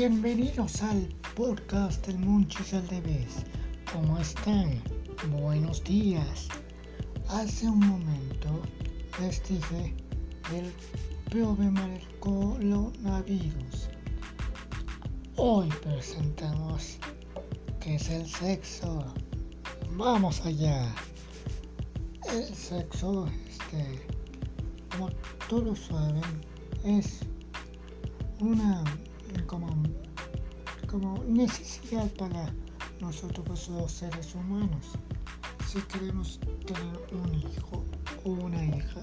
Bienvenidos al podcast del Munchis al Debes. ¿Cómo están? Buenos días. Hace un momento les dije del problema del coronavirus. Hoy presentamos qué es el sexo. Vamos allá. El sexo, este, como todos saben, es una como, como necesidad para nosotros pues, los seres humanos. Si queremos tener un hijo o una hija,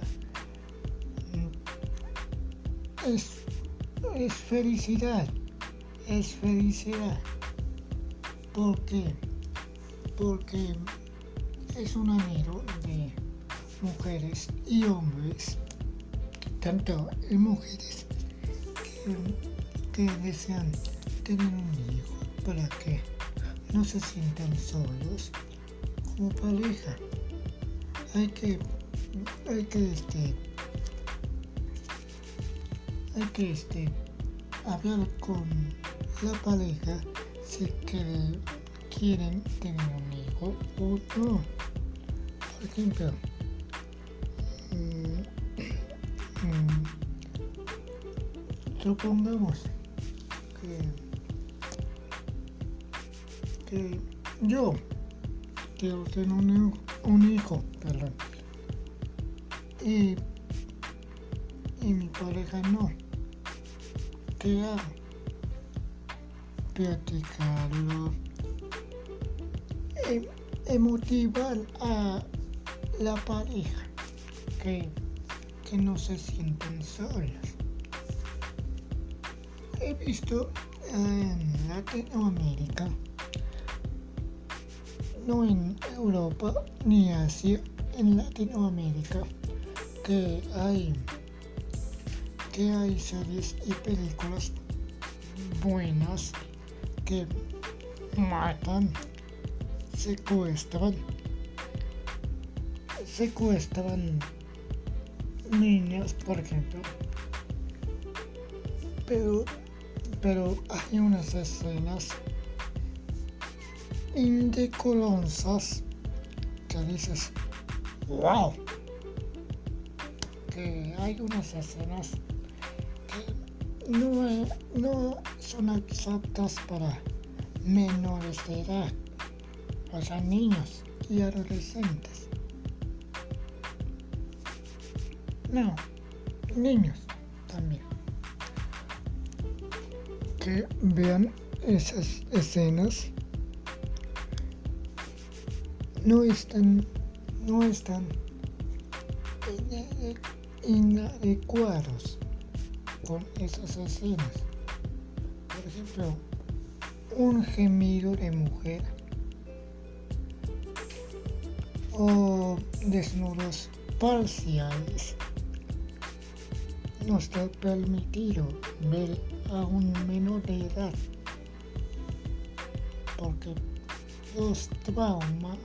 mm, es, es felicidad, es felicidad. ¿Por qué? Porque es un anhelo de mujeres y hombres, tanto en mujeres que, que desean tener un hijo para que no se sientan solos como pareja. Hay que, hay que, este, hay que, este, hablar con la pareja si que quieren tener un hijo o no. Por ejemplo, mm, mm, supongamos que yo quiero tener un, hijo, perdón, y, y mi pareja no. ¿Qué hago? Platicarlo, em- emotivar a la pareja que, que no se sienten solas. He visto en Latinoamérica, no en Europa ni Asia, en Latinoamérica, que hay que hay series y películas buenas que matan, secuestran, secuestran niñas, por ejemplo. Pero, pero hay unas escenas indecorosas que dices, wow, que hay unas escenas que no, no son aptas para menores de edad, o sea, niños y adolescentes. No, niños también. Que vean esas escenas. No están, no están inadecuados con esas escenas. Por ejemplo, un gemido de mujer o desnudos parciales. No está permitido ver a un menor de edad porque los trauma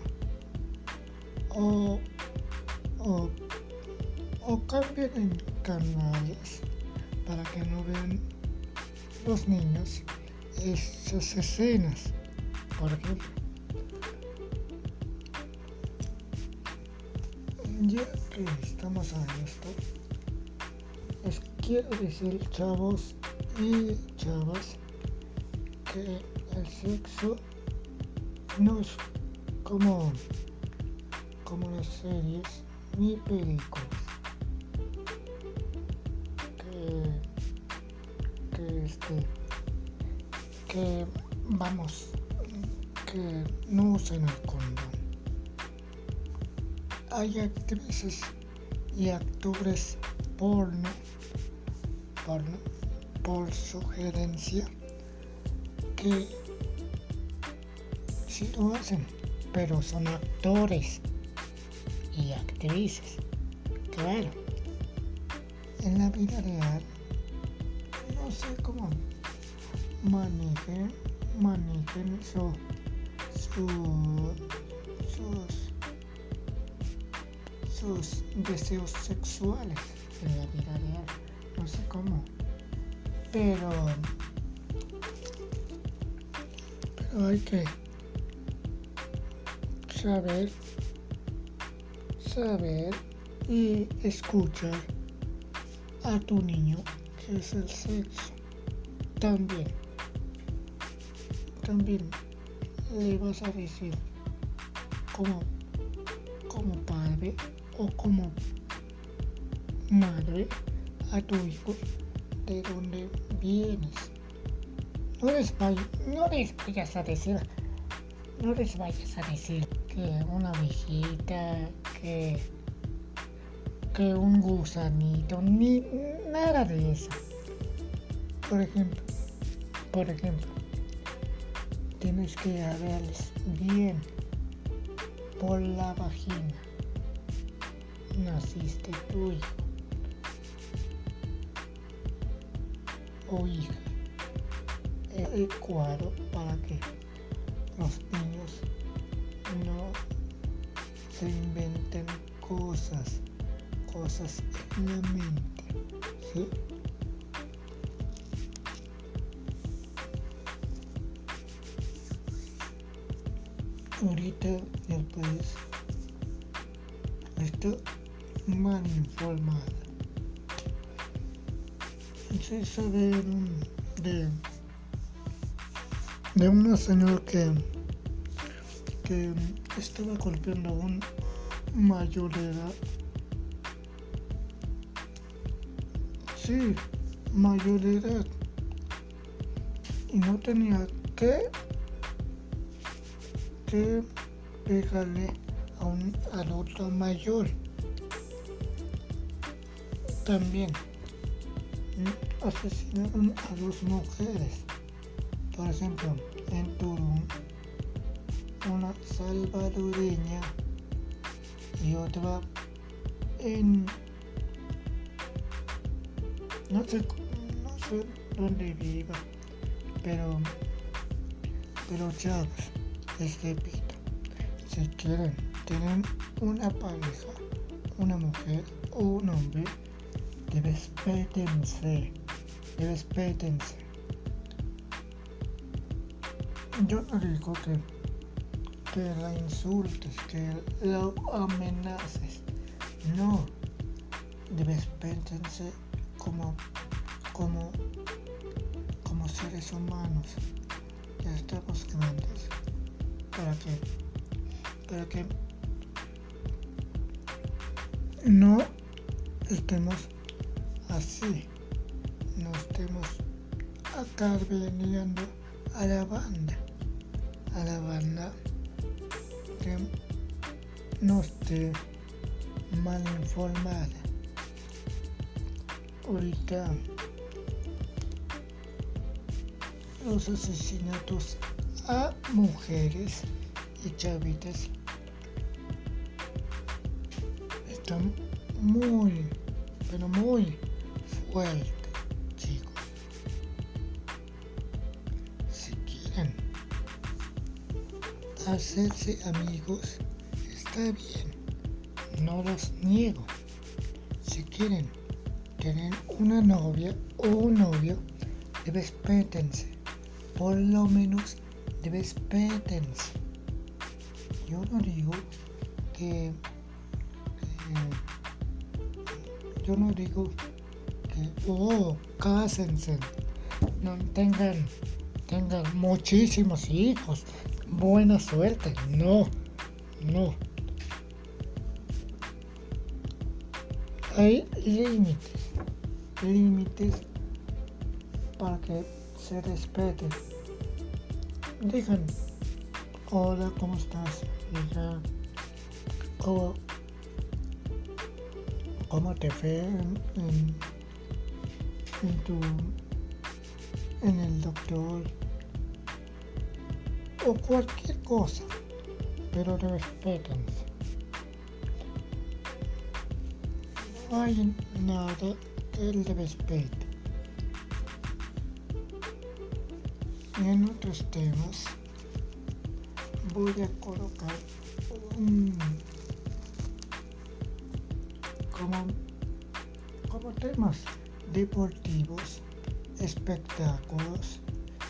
o, o, o cambian en canales para que no vean los niños esas escenas, por ejemplo. Ya que estamos a esto, les quiero decir, chavos y chavas, que el sexo no es como, como las series ni películas. Que, que este, que vamos, que no usen el condón. Hay actrices y actores porno, porno por sugerencia que sí lo hacen, pero son actores y actrices. Claro, en la vida real no sé cómo manejen, manejen su, su, sus, sus deseos sexuales en la vida real. No sé cómo. Pero hay que saber, saber y escuchar a tu niño que es el sexo. También, también le vas a decir como, como padre o como madre a tu hijo de dónde vienes. No les, no les vayas a decir, no les vayas a decir que una viejita, que, un gusanito, ni nada de eso. Por ejemplo, por ejemplo, tienes que hablarles bien por la vagina. Naciste tu hijo o hija adecuado para que los niños no se inventen cosas, cosas en la mente, ¿sí? Ahorita el país está mal informado. Entonces saber de de una señora que, que estaba golpeando a un mayor edad. Sí, mayor edad. Y no tenía que, que pegarle a un adulto mayor. También asesinaron a dos mujeres por ejemplo, en Turún, una salvadoreña y otra en no sé no sé dónde viva pero pero chavos les repito si quieren tener una pareja una mujer o un hombre respétense respétense yo no digo que, que la insultes, que la amenaces. No. Respétense como, como, como seres humanos. Ya estamos grandes. Para que, para que no estemos así. No estemos acá veniendo a la banda a la banda no esté mal informada. Ahorita los asesinatos a mujeres y chavitas están muy, pero muy fuertes. Hacerse amigos está bien, no los niego. Si quieren tener una novia o un novio, respétense, por lo menos respétense. Yo no digo que, yo no digo que oh cásense, no tengan tengan muchísimos hijos, buena suerte. No, no. Hay límites, límites para que se respeten. Digan, hola, ¿cómo estás? Diga, ¿cómo, cómo te fue en, en tu, en el doctor? O cualquier cosa, pero respétense. No hay nada que el respeto. Y en otros temas voy a colocar un, como, como temas deportivos, espectáculos,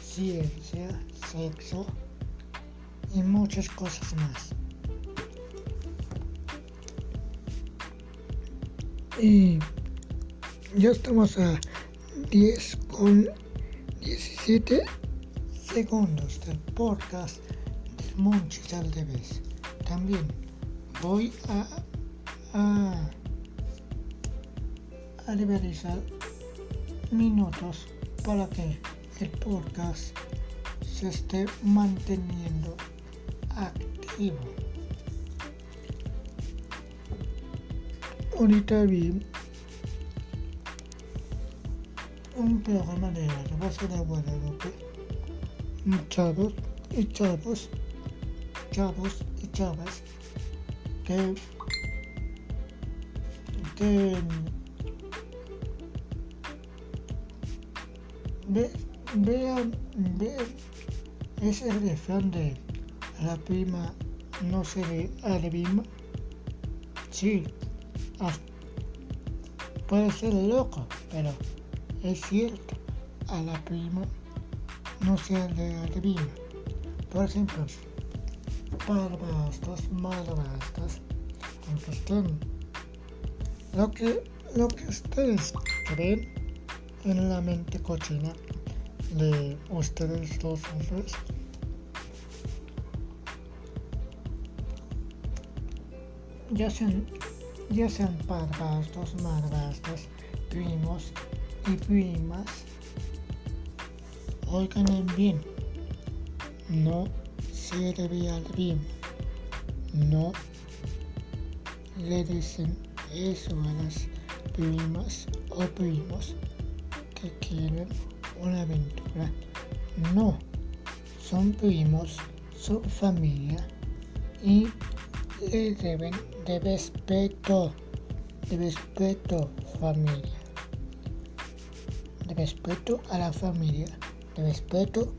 ciencia, sexo, y muchas cosas más. Y ya estamos a 10 con 17 segundos del podcast del Monchis al revés. También voy a, a, a liberalizar minutos para que el podcast se esté manteniendo activo. Ahorita vi un programa de la Rosa de Guadalupe, chavos y chavos, chavos y chavas que, que ve, vean, vean ese refrán de la prima no se le arrima. Sí, puede ser loco, pero es cierto, a la prima no se le arrima. Por ejemplo, padrastros, madrastros, aunque estén lo que, lo que ustedes creen en la mente cochina de ustedes dos hombres. Ya sean padrastros, madrastros, primos y primas, oigan bien, no debe al bien, no le dicen eso a las primas o primos que quieren una aventura. No, son primos, son familia y le deben de respeto, de respeto familia, de respeto a la familia, de respeto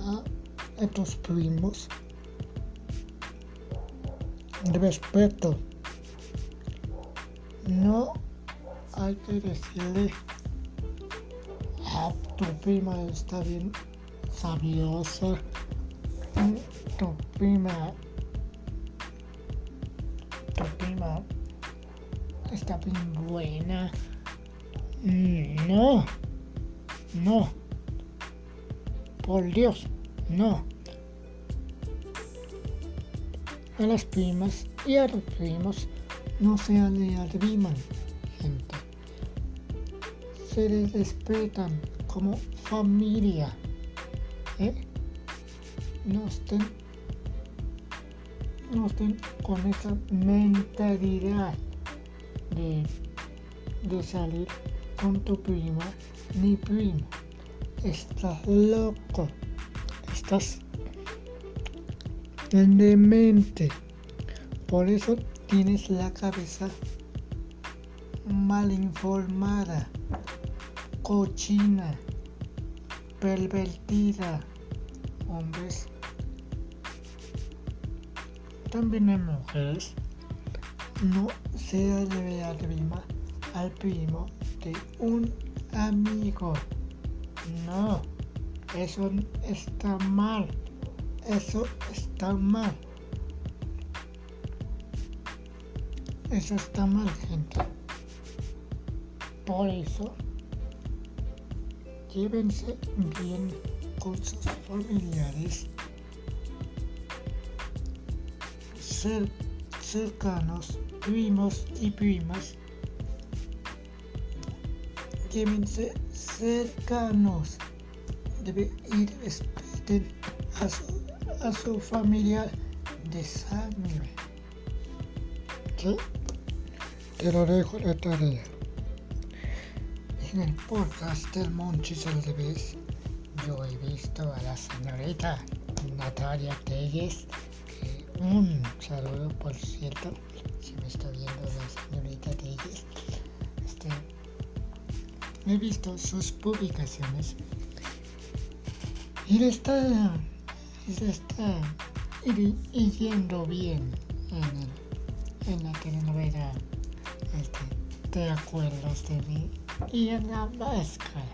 a, a tus primos, de respeto. No hay que decirle tu prima está bien sabiosa, tu prima, está bien buena. No, no, por Dios, no. A las primas y a los primos no se le arriman, gente. Se les respetan como familia. ¿eh? No, estén, no estén con esa mentalidad de, salir con tu prima ni primo. Estás loco. Estás en demente. Por eso tienes la cabeza mal informada, cochina pervertida, hombres. También hay mujeres. No se debe arrima al primo de un amigo. No, eso está mal. Eso está mal. Eso está mal, gente. Por eso llévense bien con sus familiares cercanos, primos y primas. Llévense cercanos debe ir respeten a su, a su familia de sangre. ¿Sí? Te lo dejo la tarea en el podcast del Monchis al revés, yo he visto a la señorita Natalia Telles, un saludo por cierto, si me está viendo la señorita Telles, este, he visto sus publicaciones y le está, le está yendo bien en, en la telenovela. Este, ¿Te acuerdas de mí? y en la máscara.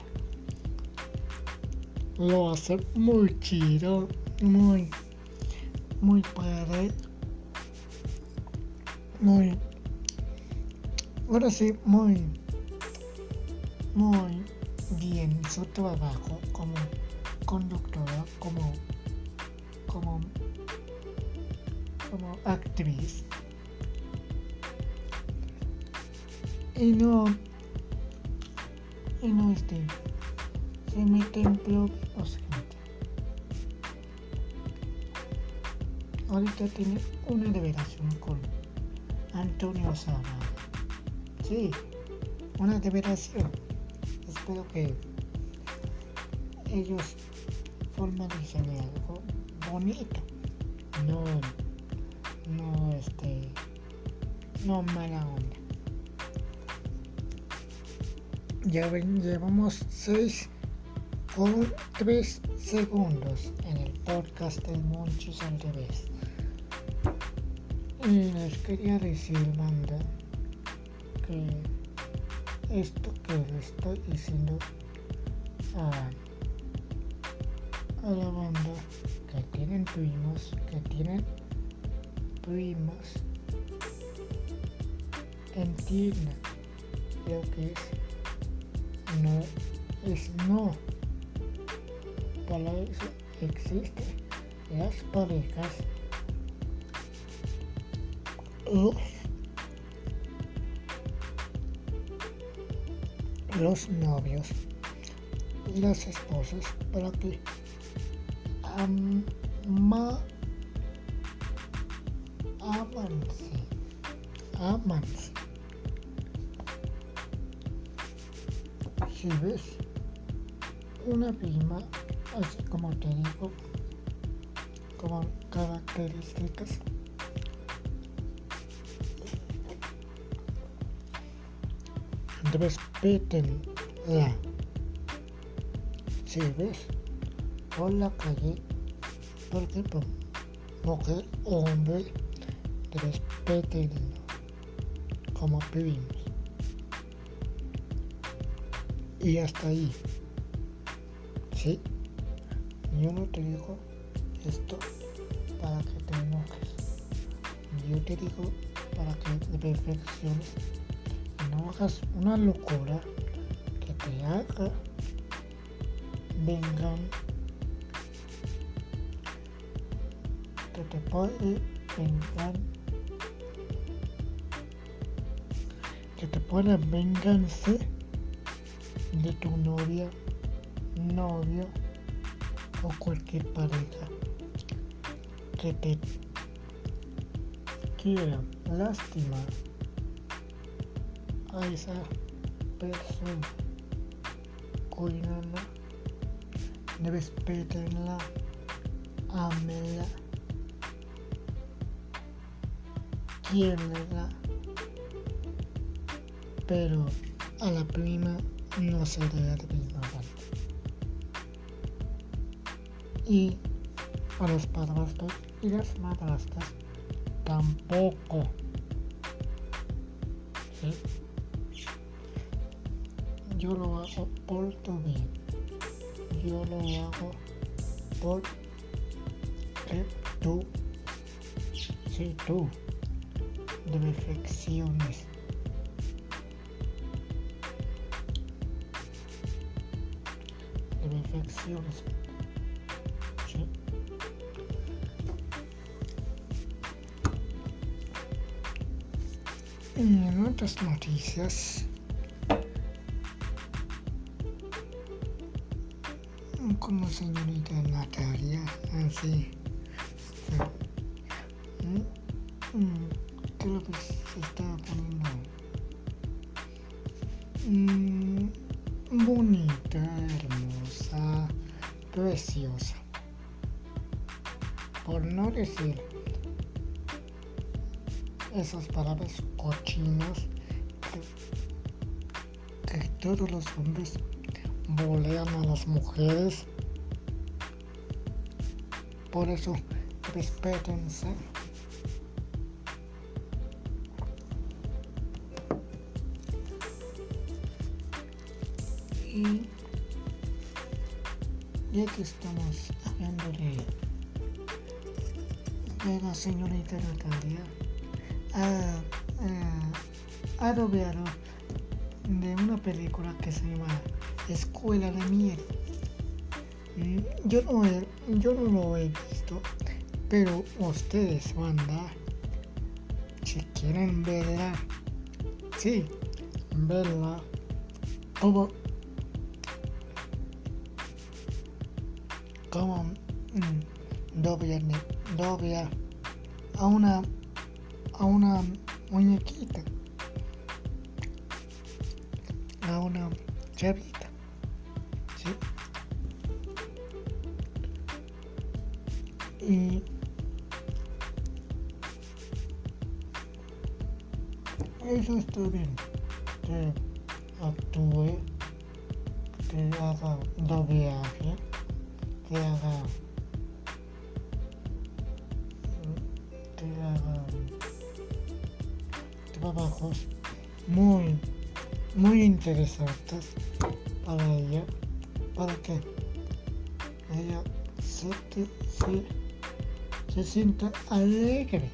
Lo hace muy chido, muy, muy padre, muy, ahora sí, muy, muy bien su trabajo como conductora, como, como, como actriz. Y no, y no este, se mete en problemas, gente. Ahorita tiene una revelación con Antonio Salvador. Sí, una revelación. Espero que ellos formalicen algo bonito. No, no, este, no mala onda. Ya ven, llevamos 6 con 3 segundos en el podcast del Monchis al revés. Les quería decir, banda, que esto que le estoy diciendo a, a la banda que tienen primos, que tienen primos, entiendan lo que es no es no. Eso existen las parejas, los, los novios las esposas para que ama, avance, avance. Si ves una prima, así como te digo, como características, respétenla. Si ves por la calle, por ejemplo, mujer o hombre, respétenlo como primos. Y hasta ahí. Yo no te digo esto para que te enojes. Yo te digo para que te perfecciones y no hagas una locura que te haga vengan que te puede vengan que te pueda vengarse de tu novia, novio o cualquier pareja. Que te quiera lastimar a esa persona. Cuídala, respétenla, ámenla, quiérela, pero a la prima no se le da Y a los padrastros y las madrastras tampoco. Yo lo hago por tu bien. Yo lo hago por que tú, si tú, reflexiones reflexiones. En otras noticias, la señorita Natalia, así, los hombres bolean a las mujeres. Por eso, respétense. Y ya que estamos hablando de, de la señorita Natalia ha, ha doblado de una película que se llama Escuela de Miel. Yo no, yo no lo he visto, pero ustedes, banda, si quieren verla, sí, verla como, como mm, dobla, de- dobla a una, a una muñequita, una chavita, sí. Y eso está bien, que actúe, que haga doblaje, que haga, que haga trabajos muy, muy interesantes para ella, para que ella se, te- se, se sienta alegre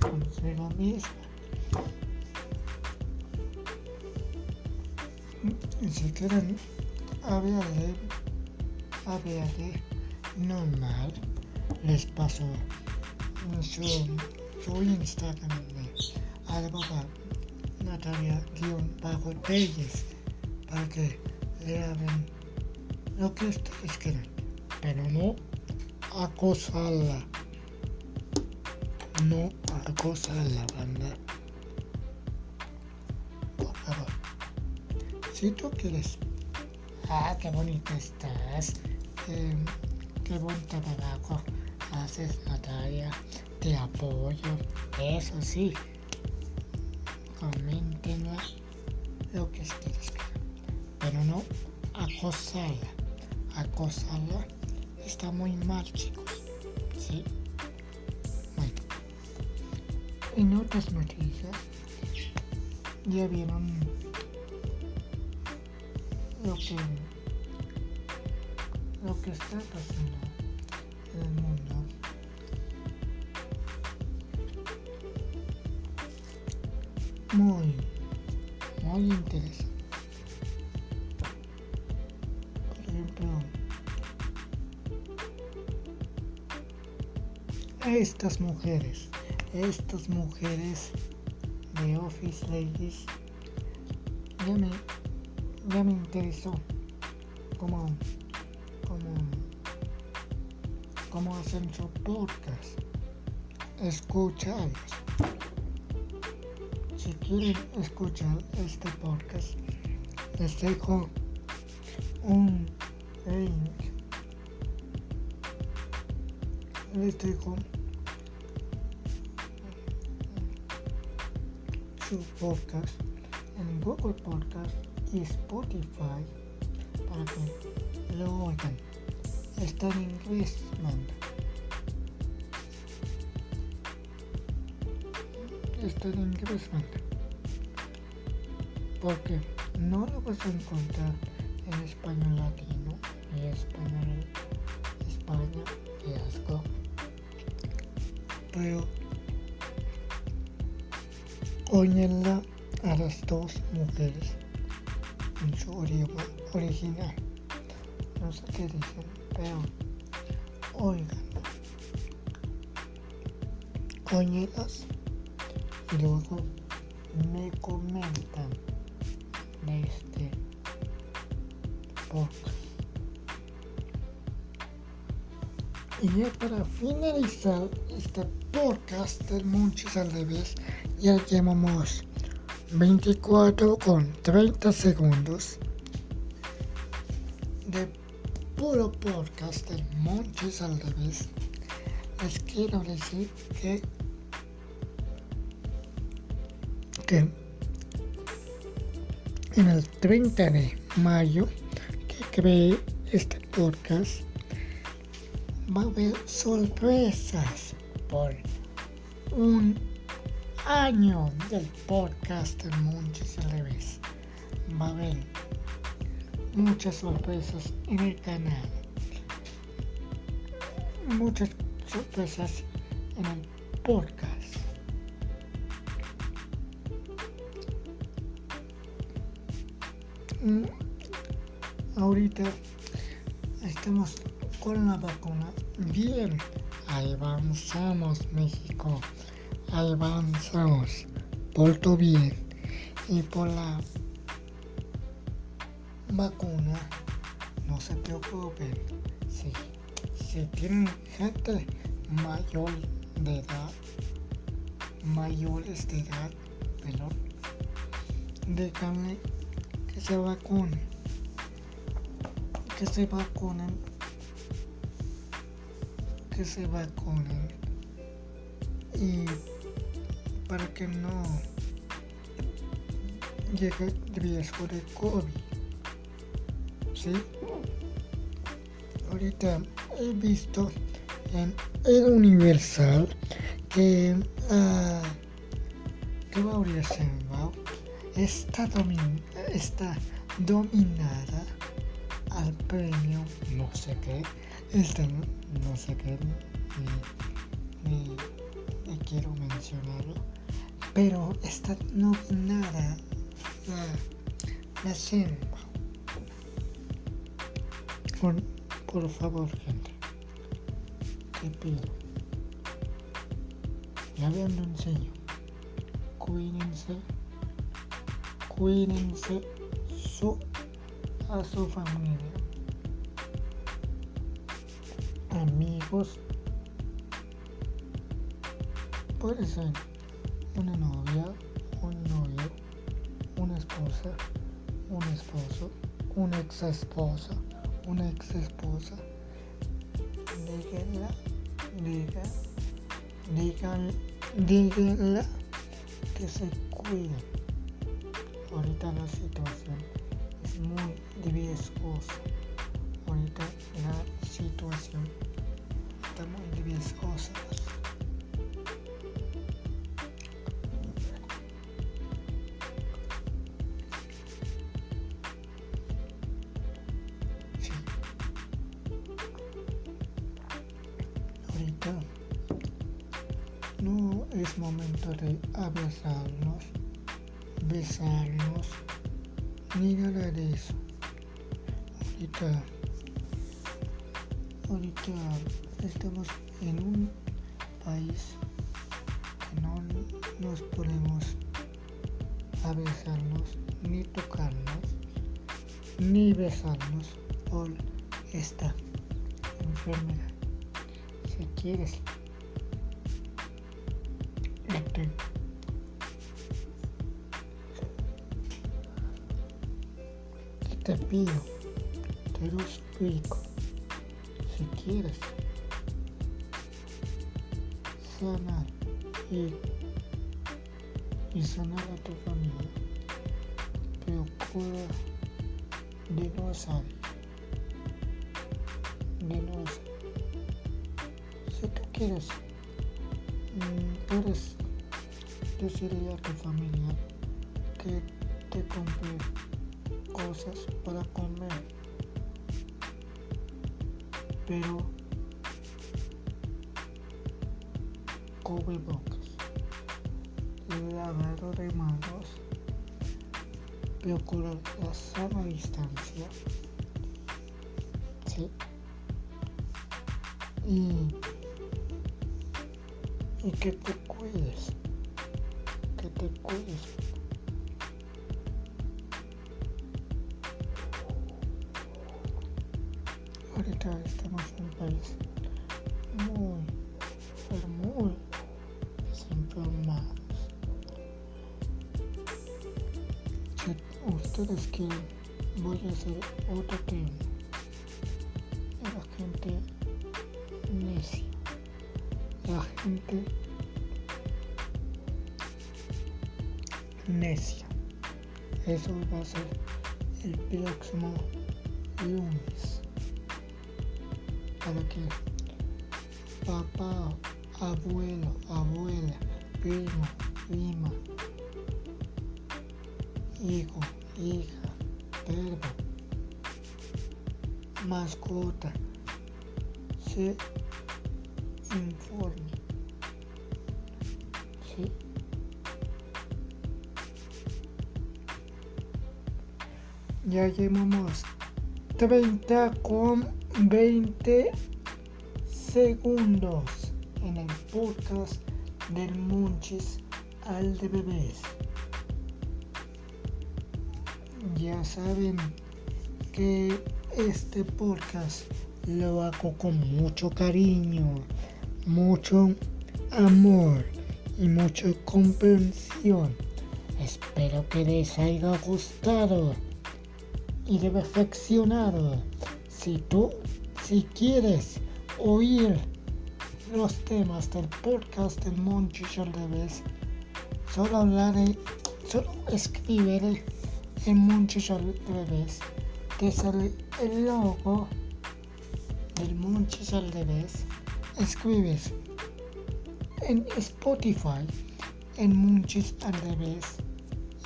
consigo misma. Y si quieren hablarle, hablarle normal, les paso su, su Instagram de arroba Natalia guion bajo Telles para que le hablen lo que ustedes quieran, pero no acosarla. No acosarla, banda. Por favor. Si tú quieres, ah, qué bonita estás, qué, qué buen trabajo haces, Natalia, te apoyo, eso sí, coméntenla lo que ustedes pero no acosarla, acosarla está muy mal, chicos, ¿sí? Bueno, en otras noticias, ya vieron lo que lo que está pasando estas mujeres estas mujeres de office ladies ya me ya me interesó cómo, cómo, cómo hacen su podcast. Escucharlos. Si quieren escuchar este podcast, les dejo un link. Les dejo su podcast en Google Podcast y Spotify para que lo oigan. Está en inglés, manda. Está en inglés, manda. Porque no lo vas a encontrar en español latino ni español España y asco. Pero óyenla a las dos mujeres en su idioma original. No sé qué dicen, pero oigan. Óyelas y luego me comentan de este podcast. Y ya para finalizar este podcast del Monchis al revés, ya llevamos 24 con 30 segundos de puro podcast del Monchis al revés. Les quiero decir que, que en el 30 de mayo que creé este podcast va a haber sorpresas por un año del podcast del Monchis al revés. Va a haber muchas sorpresas en el canal. Muchas sorpresas en el podcast. Mm, ahorita estamos con la vacuna. Bien, avanzamos México, avanzamos, por todo bien y por la vacuna, no se preocupen, si, si tienen gente mayor de edad, mayores de edad, perdón, déjenle que se vacunen, que se vacunen, que se vacunen y para que no llegue el riesgo de COVID. ¿sí? Ahorita he visto en el Universal que, uh, que Sheinbaum está, domin está dominada al premio no sé qué, este no sé qué, quiero mencionarlo, pero está nominada la, la Sheinbaum por, favor, gente. Te pido. Ya vean lo enseño. Cuídense. Cuídense su, a su familia. Amigos. Puede ser una novia, un novio, una esposa, un esposo, una ex esposa una ex esposa, díganla, diga, digan, díganla que se cuide. Ahorita la situación es muy riesgosa. Ahorita la situación está muy riesgosa. Quieres. Este, te pido, te lo explico, si quieres. Sanar y, y sanar a tu familia, procura de no salir, de si tú quieres puedes decirle a tu familia que te compre cosas para comer. Pero cubrebocas, lavado de manos, procurar la sana distancia. ¿sí? Y y que te cuides, que te cuides. Ahorita estamos en un país muy, pero muy desinformados. Si ustedes quieren, voy a hacer otro tema. Eso va a ser el próximo lunes. Para que papá, abuelo, abuela, primo, prima, hijo, hija, perro, mascota, se informe ¿sí? Ya llevamos 30 con 20 segundos en el podcast del Munchis al de bebés. Ya saben que este podcast lo hago con mucho cariño, mucho amor y mucha comprensión. Espero que les haya gustado y reflexionado. Si tú, si quieres oír los temas del podcast del Monchi Vez, solo hablaré, solo escribiré en Monchi Vez, que sale el logo del Monchi Vez. Escribes en Spotify en Munchis al revés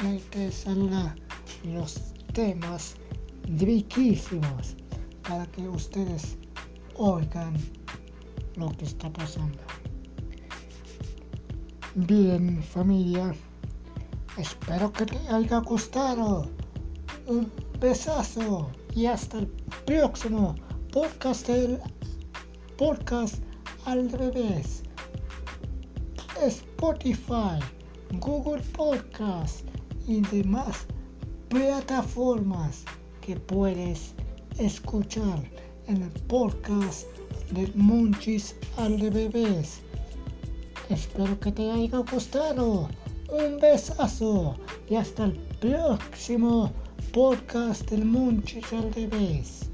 y ahí te saldrán los temas riquísimos para que ustedes oigan lo que está pasando. Bien familia, espero que te haya gustado. Un besazo y hasta el próximo podcast del podcast al revés. Spotify, Google Podcast y demás plataformas que puedes escuchar en el podcast del Munchis al de Bebés. Espero que te haya gustado. Un besazo y hasta el próximo podcast del Munchis al de Bebés.